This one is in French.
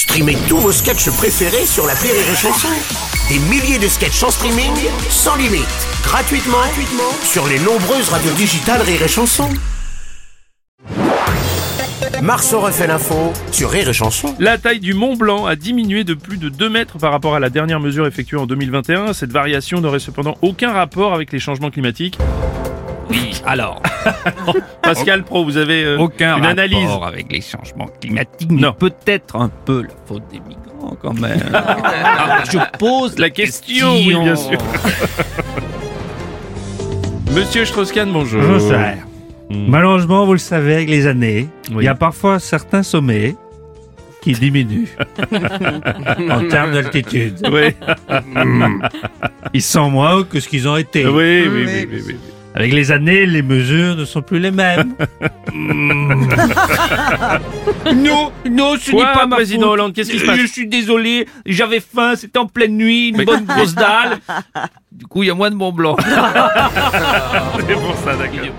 Streamez tous vos sketchs préférés sur la Rire et Chanson. Des milliers de sketchs en streaming, sans limite, gratuitement, gratuitement sur les nombreuses radios digitales Rire et Chanson. Marceau refait l'info sur Rire et Chanson. La taille du Mont Blanc a diminué de plus de 2 mètres par rapport à la dernière mesure effectuée en 2021. Cette variation n'aurait cependant aucun rapport avec les changements climatiques. Oui, alors, Pascal Pro, vous avez euh, aucun une rapport analyse avec les changements climatiques, mais Non. peut-être un peu la faute des migrants quand même. Ah, je pose La question, oui, bien sûr. Monsieur Strauss-Kahn, bonjour. Bonsoir. Malheureusement, vous le savez, avec les années, Oui. il y a parfois certains sommets qui diminuent en termes d'altitude. Oui, Ils sont moins hauts que ce qu'ils ont été. oui, oui, oui, oui, oui. Avec les années, les mesures ne sont plus les mêmes. Non, non, ce Quoi, n'est pas ma président faute. Hollande, qu'est-ce qui se passe Je suis désolé, j'avais faim, c'était en pleine nuit, une bonne grosse dalle. Du coup, il y a moins de Mont Blanc. C'est pour ça, d'accord.